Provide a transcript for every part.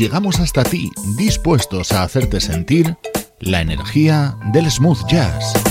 Llegamos hasta ti, dispuestos a hacerte sentir la energía del smooth jazz.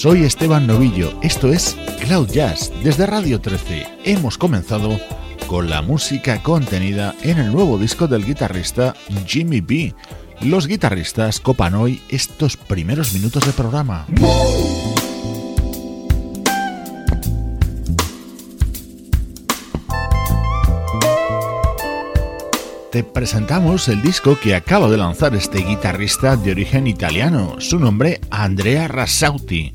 Soy Esteban Novillo, esto es Cloud Jazz desde Radio 13. Hemos comenzado con la música contenida en el nuevo disco del guitarrista Jimmy B, los guitarristas copan hoy estos primeros minutos de programa. te presentamos el disco que acaba de lanzar este guitarrista de origen italiano, su nombre Andrea Rassauti.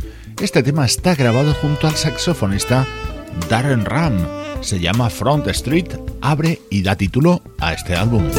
Este tema está grabado junto al saxofonista Darren Ram. Se llama Front Street, abre y da título a este álbum.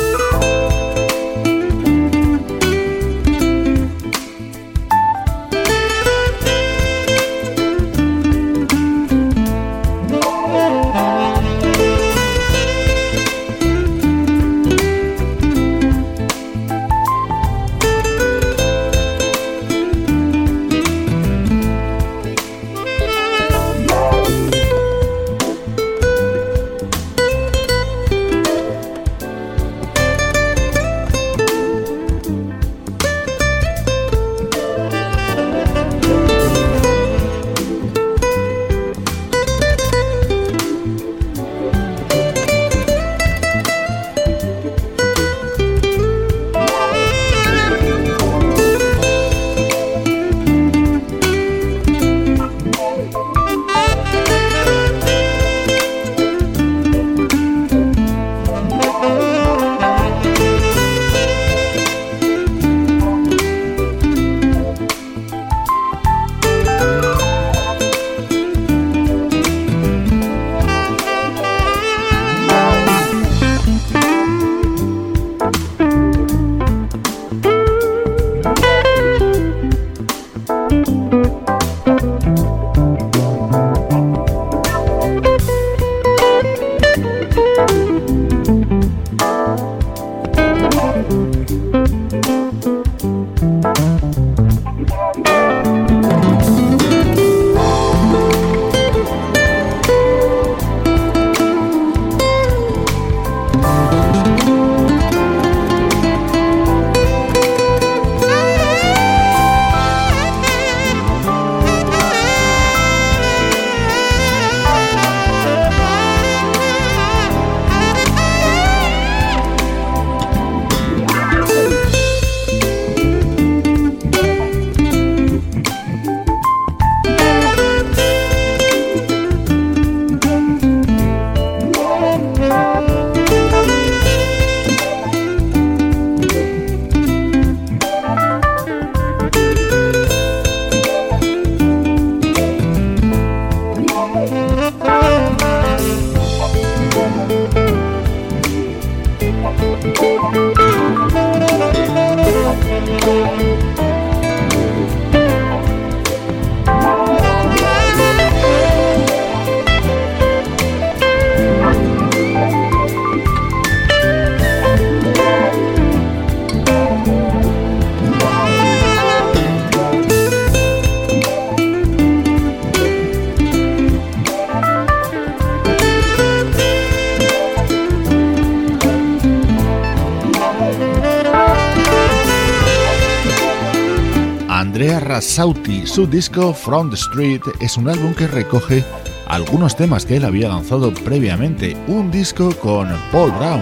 Sauti. Su disco Front Street es un álbum que recoge algunos temas que él había lanzado previamente. Un disco con Paul Brown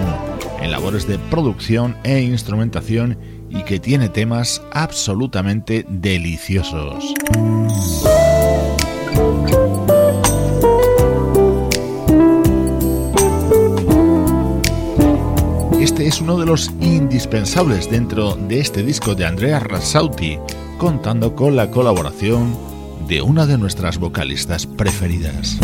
en labores de producción e instrumentación y que tiene temas absolutamente deliciosos. Este es uno de los indispensables dentro de este disco de Andrea Rassauti contando con la colaboración de una de nuestras vocalistas preferidas.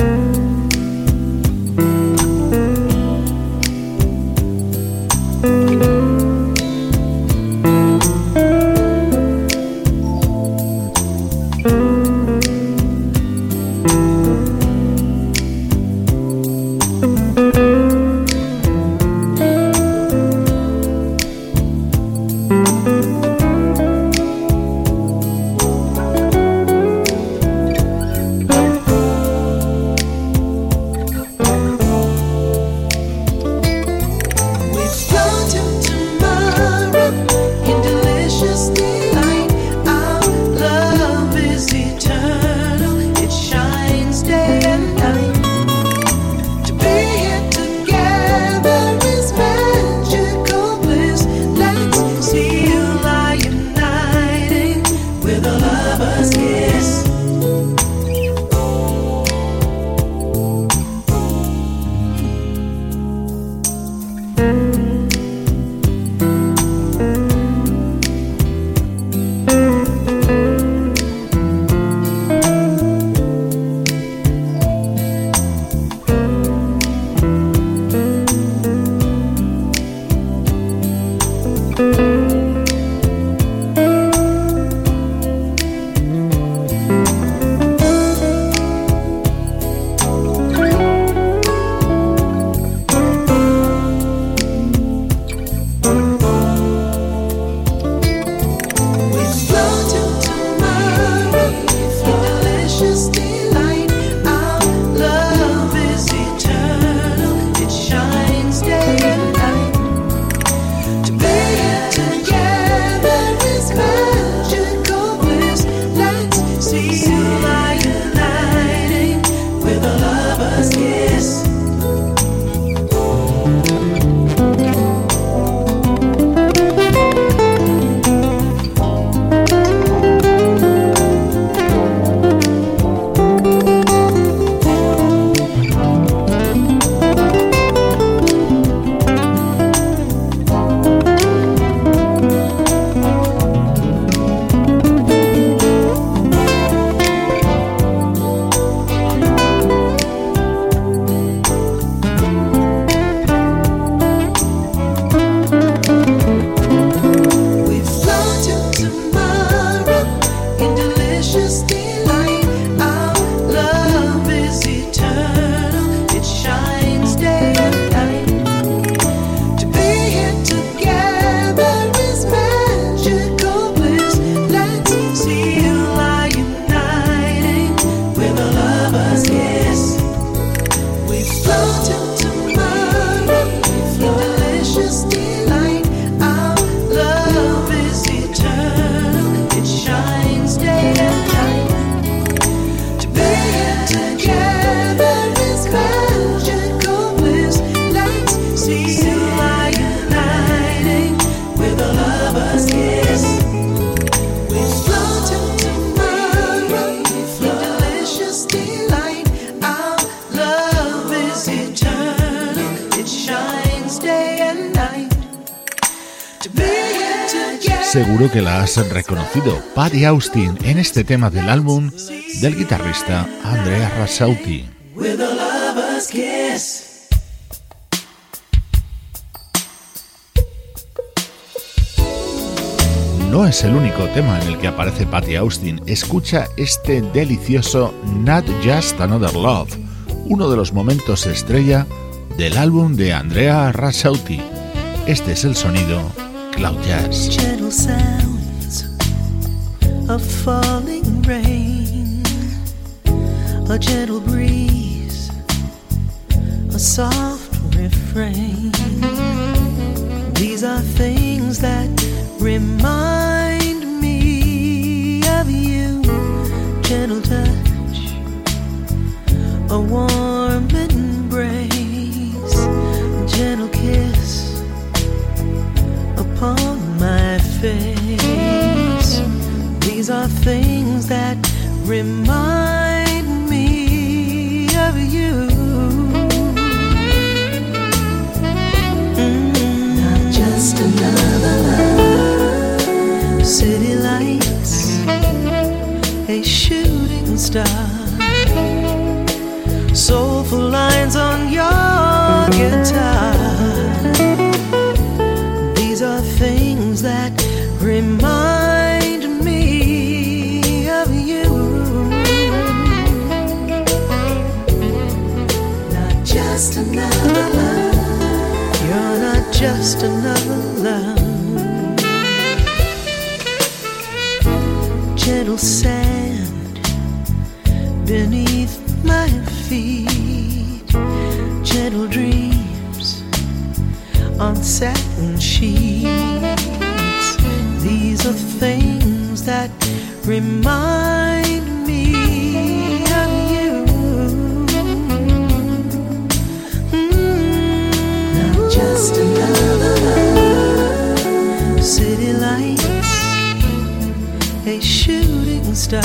Has reconocido, Patty Austin, en este tema del álbum del guitarrista Andrea Rassauti. No es el único tema en el que aparece Patty Austin. Escucha este delicioso Not Just Another Love, uno de los momentos estrella del álbum de Andrea Rassauti. Este es el sonido Cloud Jazz. Of falling rain, a gentle breeze, a soft refrain. These are things that remind me of you, gentle touch, a warm These are things that remind me of you. Mm, Not just another love. City lights, a shooting star. Soulful lines on your guitar sand beneath my feet. Gentle dreams on satin sheets. These are things that remind a shooting star.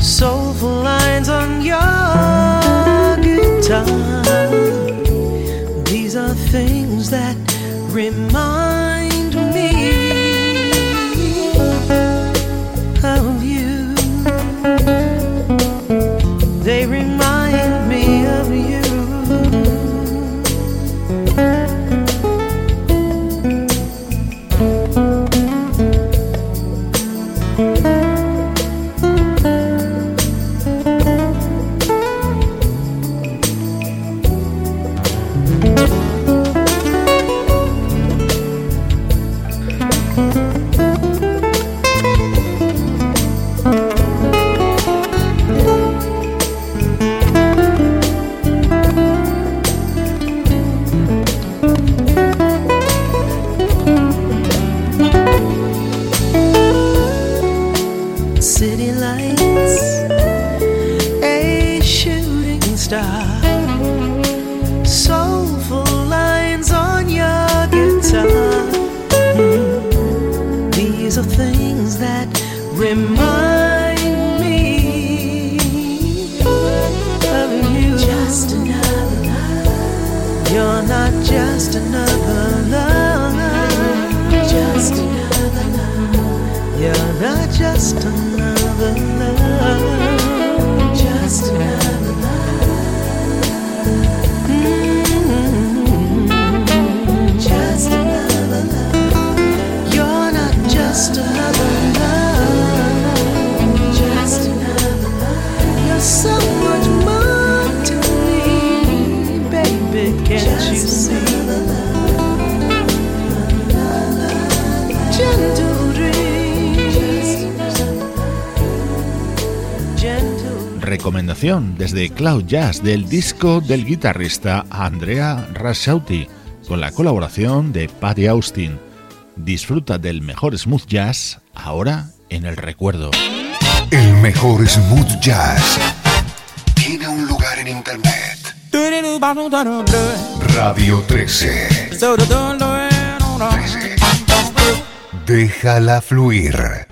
Soulful lines on your guitar. These are things that remind Recomendación desde Cloud Jazz del disco del guitarrista Andrea Rassauti con la colaboración de Patty Austin. Disfruta del mejor smooth jazz ahora en el recuerdo. El mejor smooth jazz tiene un lugar en internet. Radio 13. 13. Déjala fluir.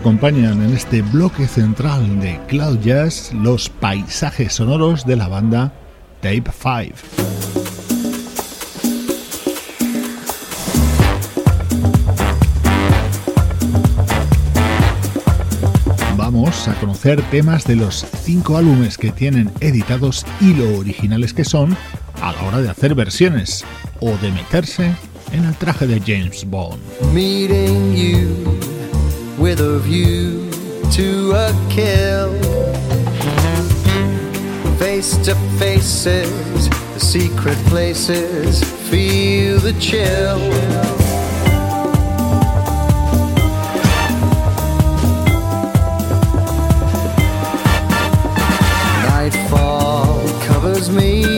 Acompañan en este bloque central de Cloud Jazz los paisajes sonoros de la banda Tape 5. Vamos a conocer temas de los cinco álbumes que tienen editados y lo originales que son a la hora de hacer versiones o de meterse en el traje de James Bond. With a view to a kill. Face to faces, the secret places, feel the chill. Nightfall covers me,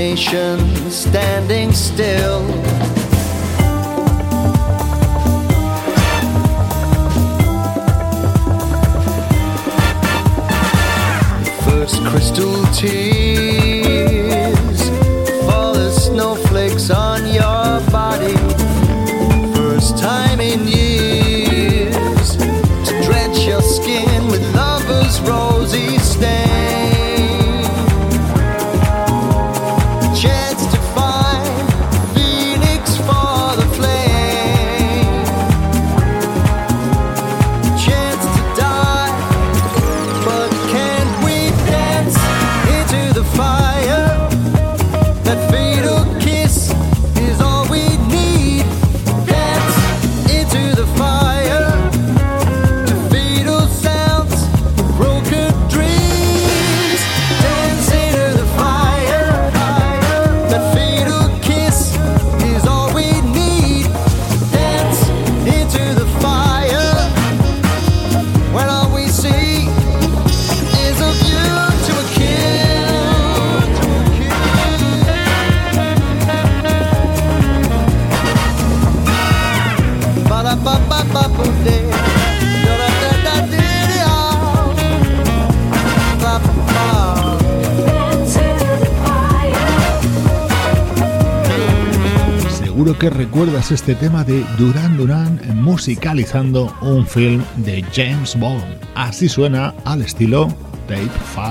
nation standing still. First crystal tear. Este tema de Duran Duran musicalizando un film de James Bond. Así suena al estilo Tape 5.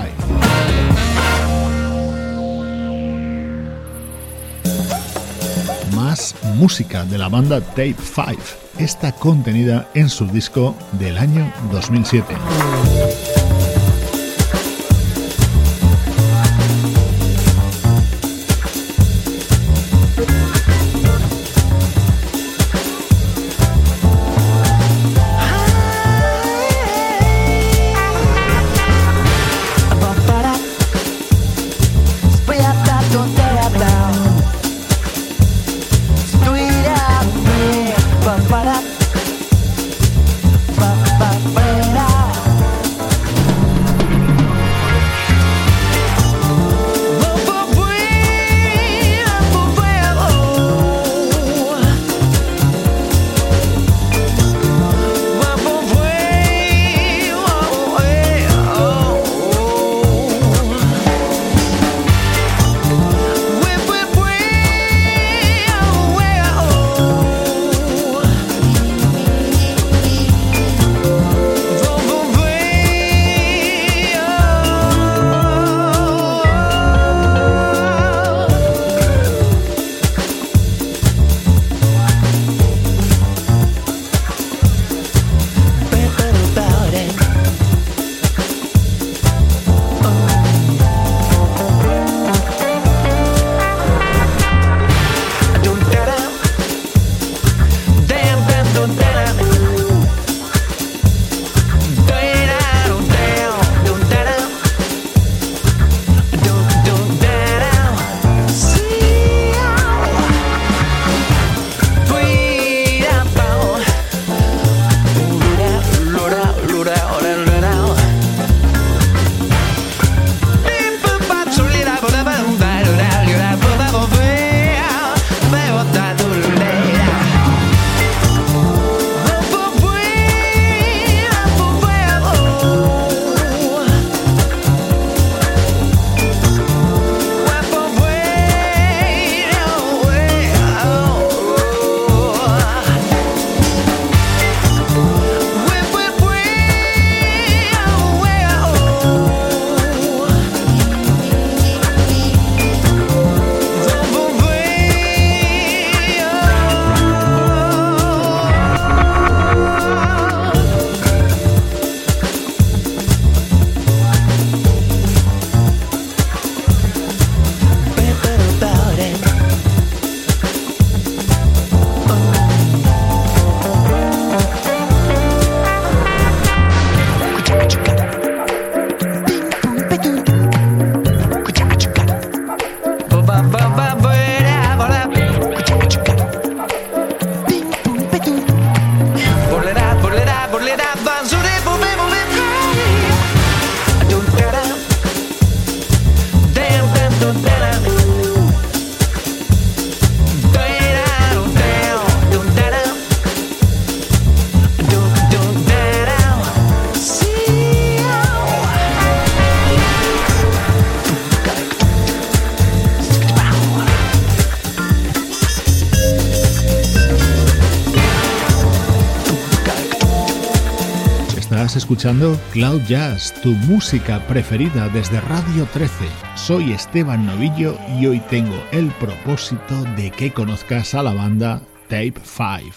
Más música de la banda Tape 5, esta contenida en su disco del año 2007. Escuchando Cloud Jazz, tu música preferida desde Radio 13. Soy Esteban Novillo y hoy tengo el propósito de que conozcas a la banda Tape 5.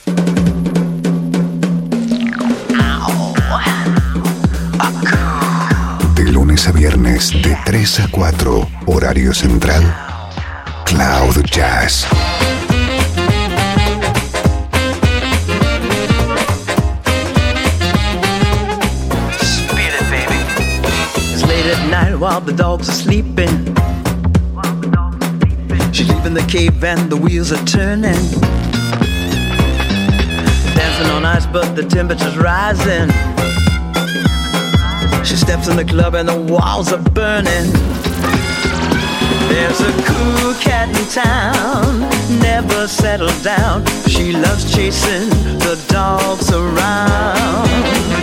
De lunes a viernes, de 3 a 4, horario central, Cloud Jazz. Night while the dogs are sleeping. She's leaving the cave and the wheels are turning. Dancing on ice, but the temperature's rising. She steps in the club and the walls are burning. There's a cool cat in town, never settled down. She loves chasing the dogs around.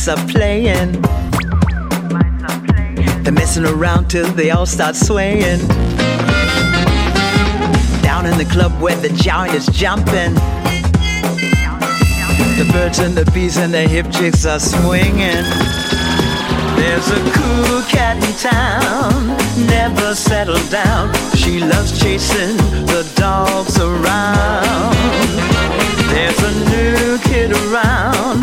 Mice are playing. They're messing around till they all start swaying. Down in the club where the giant is jumping. The birds and the bees and the hip chicks are swinging. There's a cool cat in town, never settled down. She loves chasing the dogs around. There's a new kid around,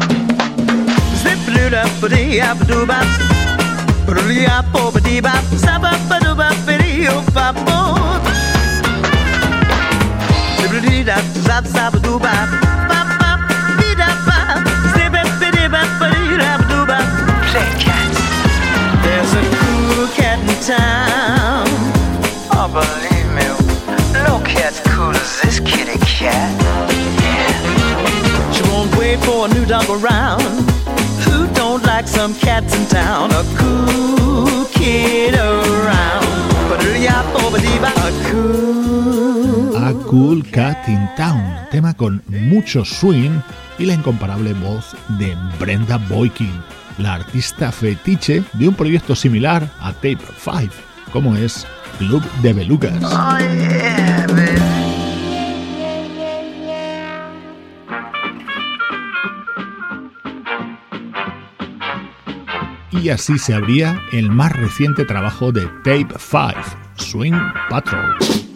There's a cool cat in town Oh believe me No cat's cool as this kitty cat Yeah She won't wait for a new dog around Like some cats in town? A cool kid around. A cool. A Cool Cat in Town, tema con mucho swing y la incomparable voz de Brenda Boykin, la artista fetiche de un proyecto similar a Tape 5, como es Club de Belugas. Oh yeah, Y así se abría el más reciente trabajo de Tape 5, Swing Patrol.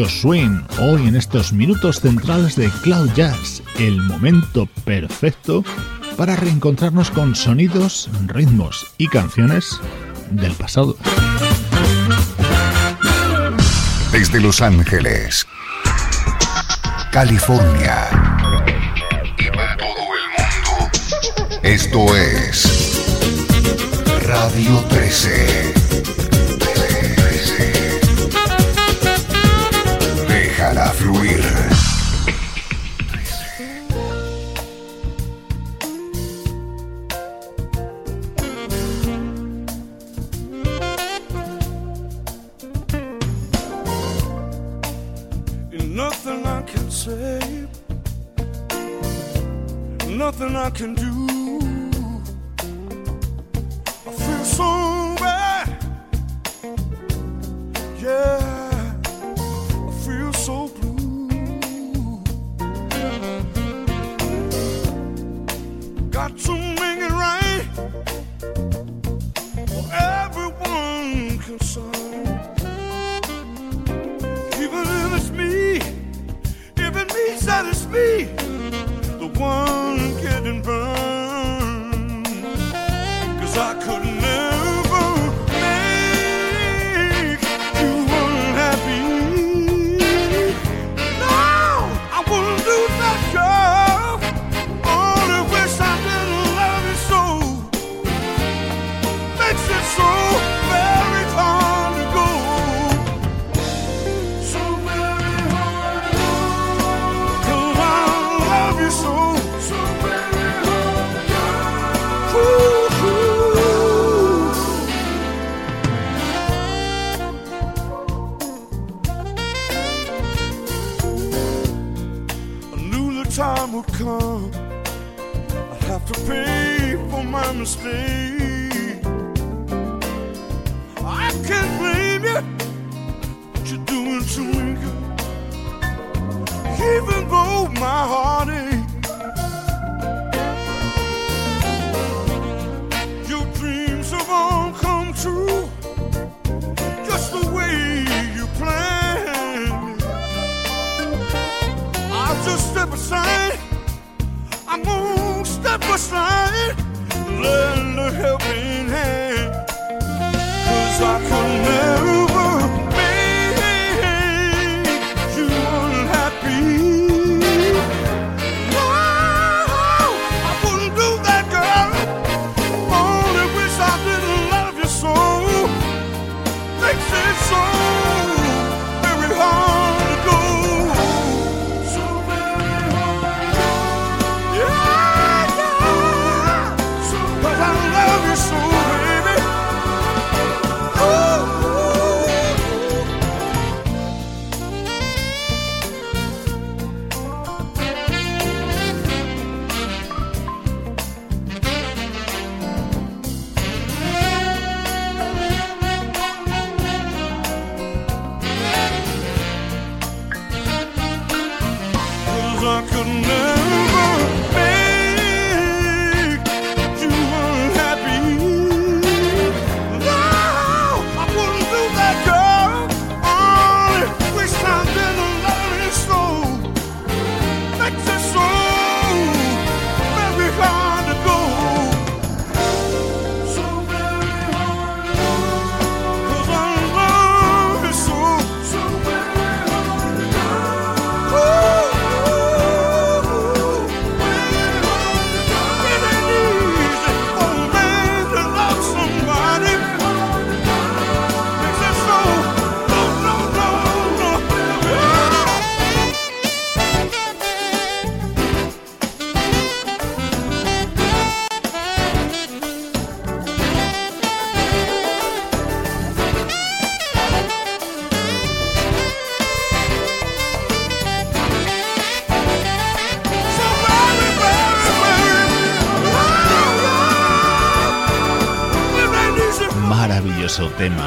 mucho swing hoy en estos minutos centrales de Cloud Jazz, el momento perfecto para reencontrarnos con sonidos, ritmos y canciones del pasado. Desde Los Ángeles, California y para todo el mundo, esto es Radio 13. free.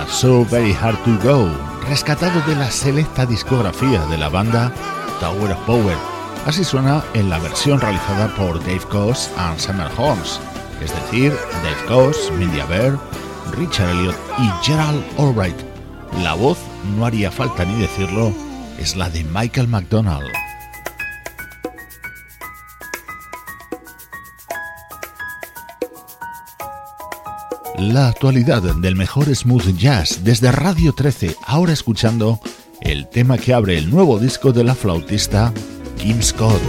So Very Hard to Go, rescatado de la selecta discografía de la banda Tower of Power. Así suena en la versión realizada por Dave Coase and Summer Holmes, es decir, Dave Coase, Mindy Bear, Richard Elliot y Gerald Albright. La voz, no haría falta ni decirlo, es la de Michael McDonald. La actualidad del mejor smooth jazz desde Radio 13, ahora escuchando el tema que abre el nuevo disco de la flautista Kim Scott.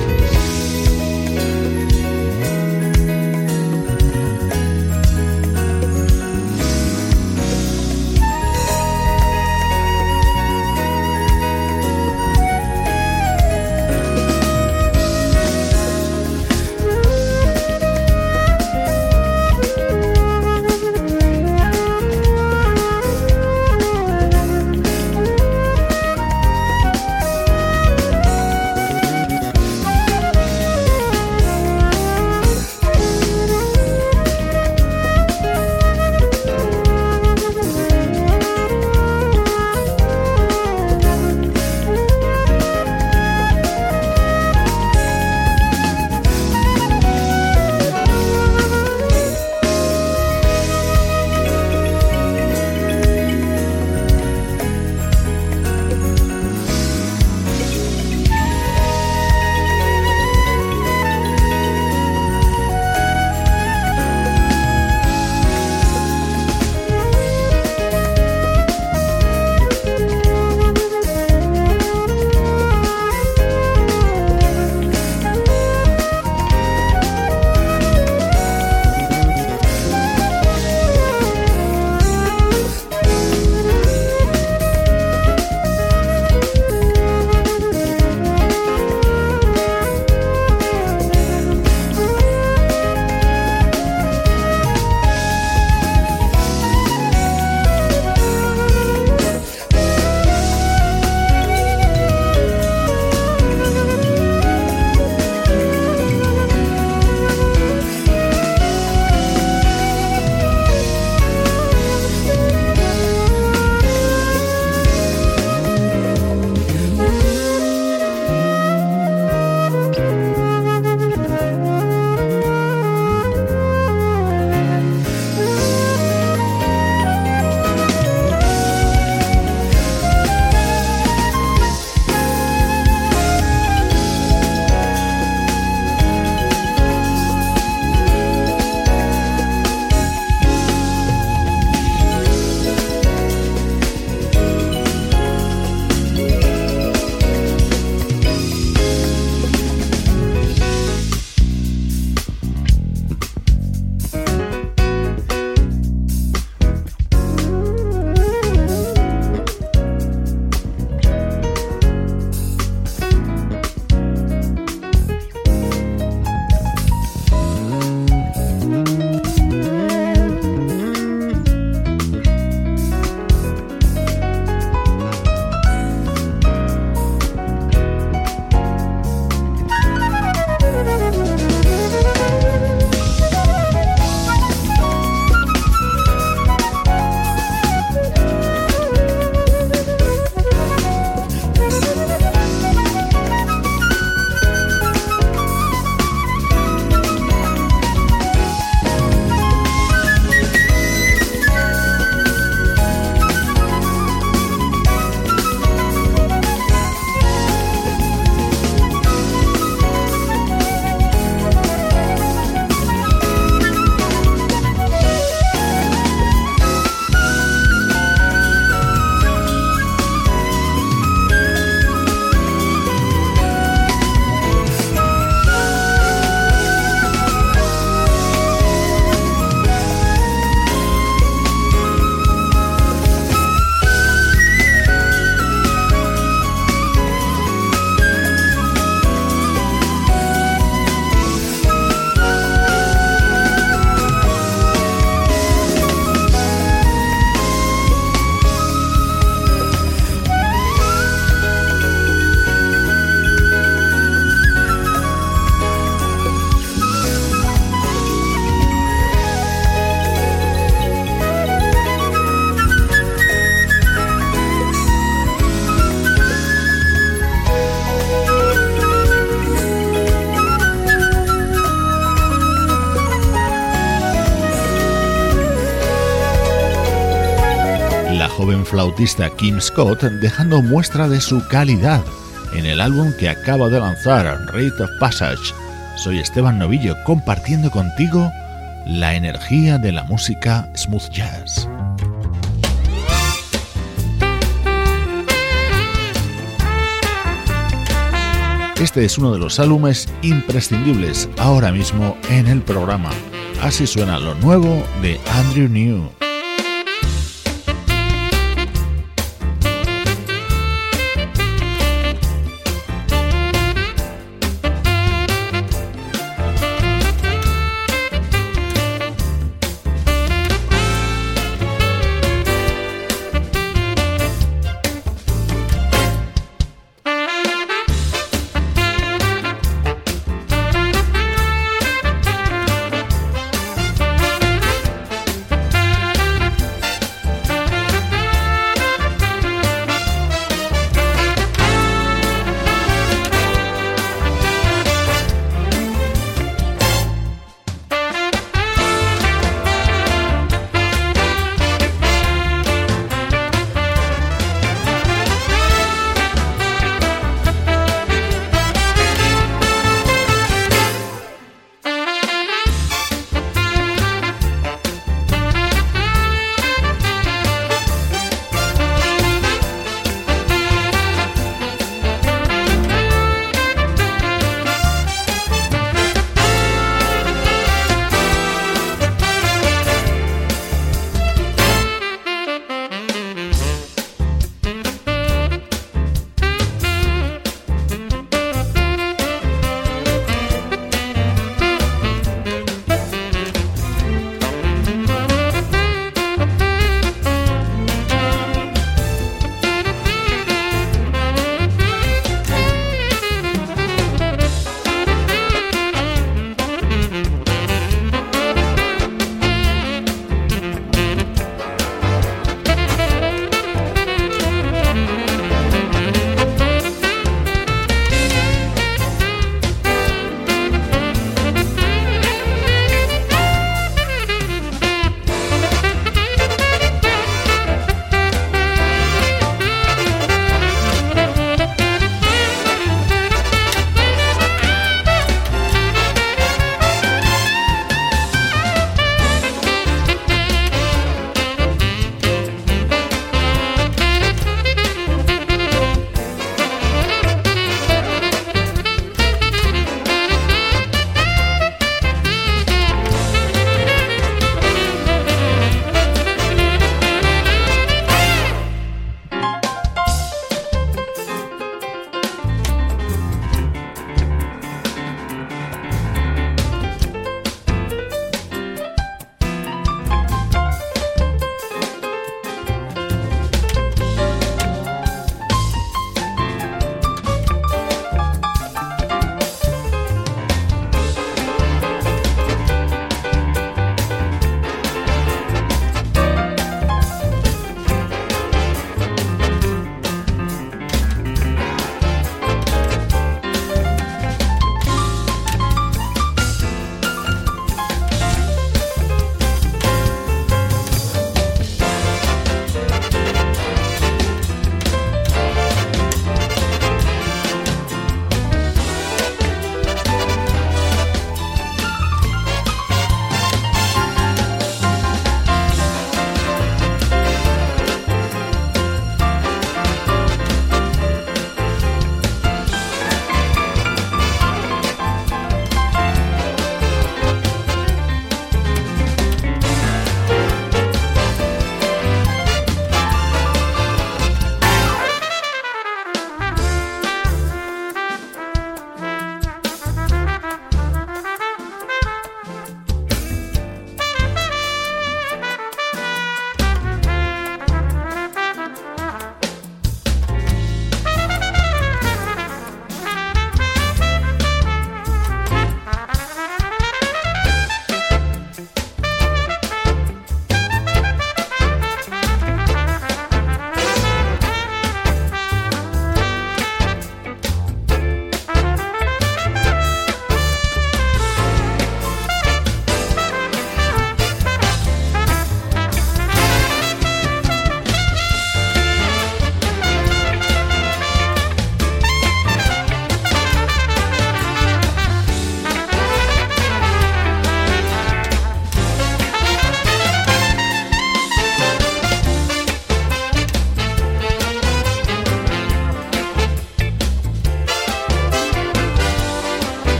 Flautista Kim Scott dejando muestra de su calidad en el álbum que acaba de lanzar, Rate of Passage. Soy Esteban Novillo compartiendo contigo la energía de la música smooth jazz. Este es uno de los álbumes imprescindibles ahora mismo en el programa. Así suena lo nuevo de Andrew New.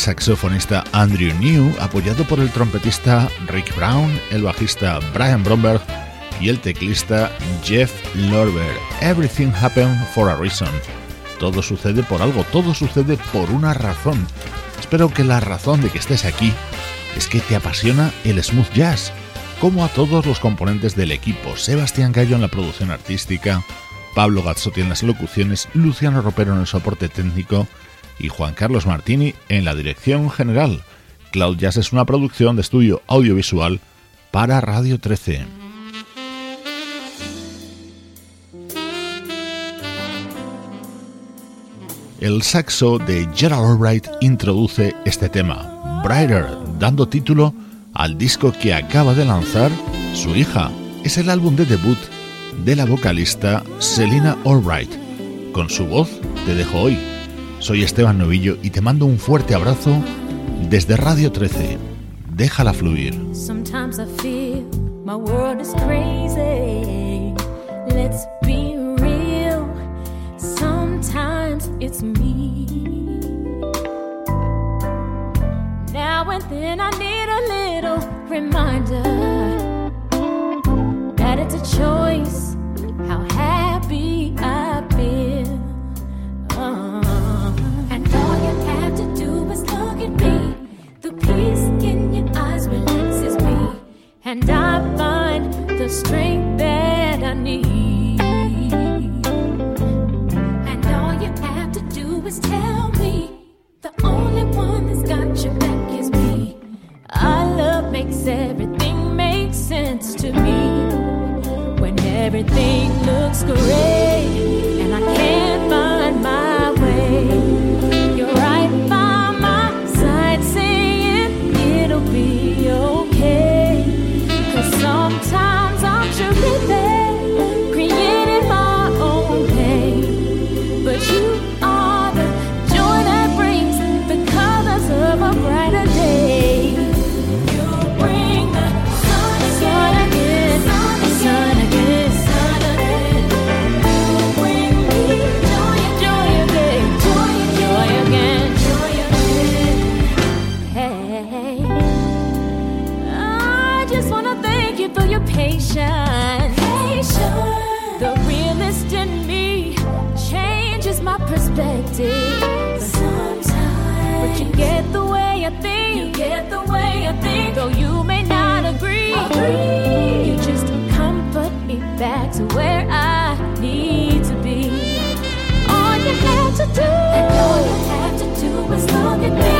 Saxofonista Andrew New, apoyado por el trompetista Rick Brown, el bajista Brian Bromberg y el teclista Jeff Lorber. Everything happened for a reason. Todo sucede por algo, todo sucede por una razón. Espero que la razón de que estés aquí es que te apasiona el smooth jazz, como a todos los componentes del equipo. Sebastián Gallo en la producción artística, Pablo Gazzotti en las locuciones, Luciano Ropero en el soporte técnico y Juan Carlos Martini en la dirección general. Cloud Jazz es una producción de estudio audiovisual para Radio 13. El saxo de Gerald Albright introduce este tema, Brighter, dando título al disco que acaba de lanzar su hija. Es el álbum de debut de la vocalista Selina Albright. Con su voz te dejo hoy. Soy Esteban Novillo y te mando un fuerte abrazo desde Radio 13. Déjala fluir. Sometimes I feel my world is crazy. Let's be real. Sometimes it's me. Now and then I need a little reminder strength look at me.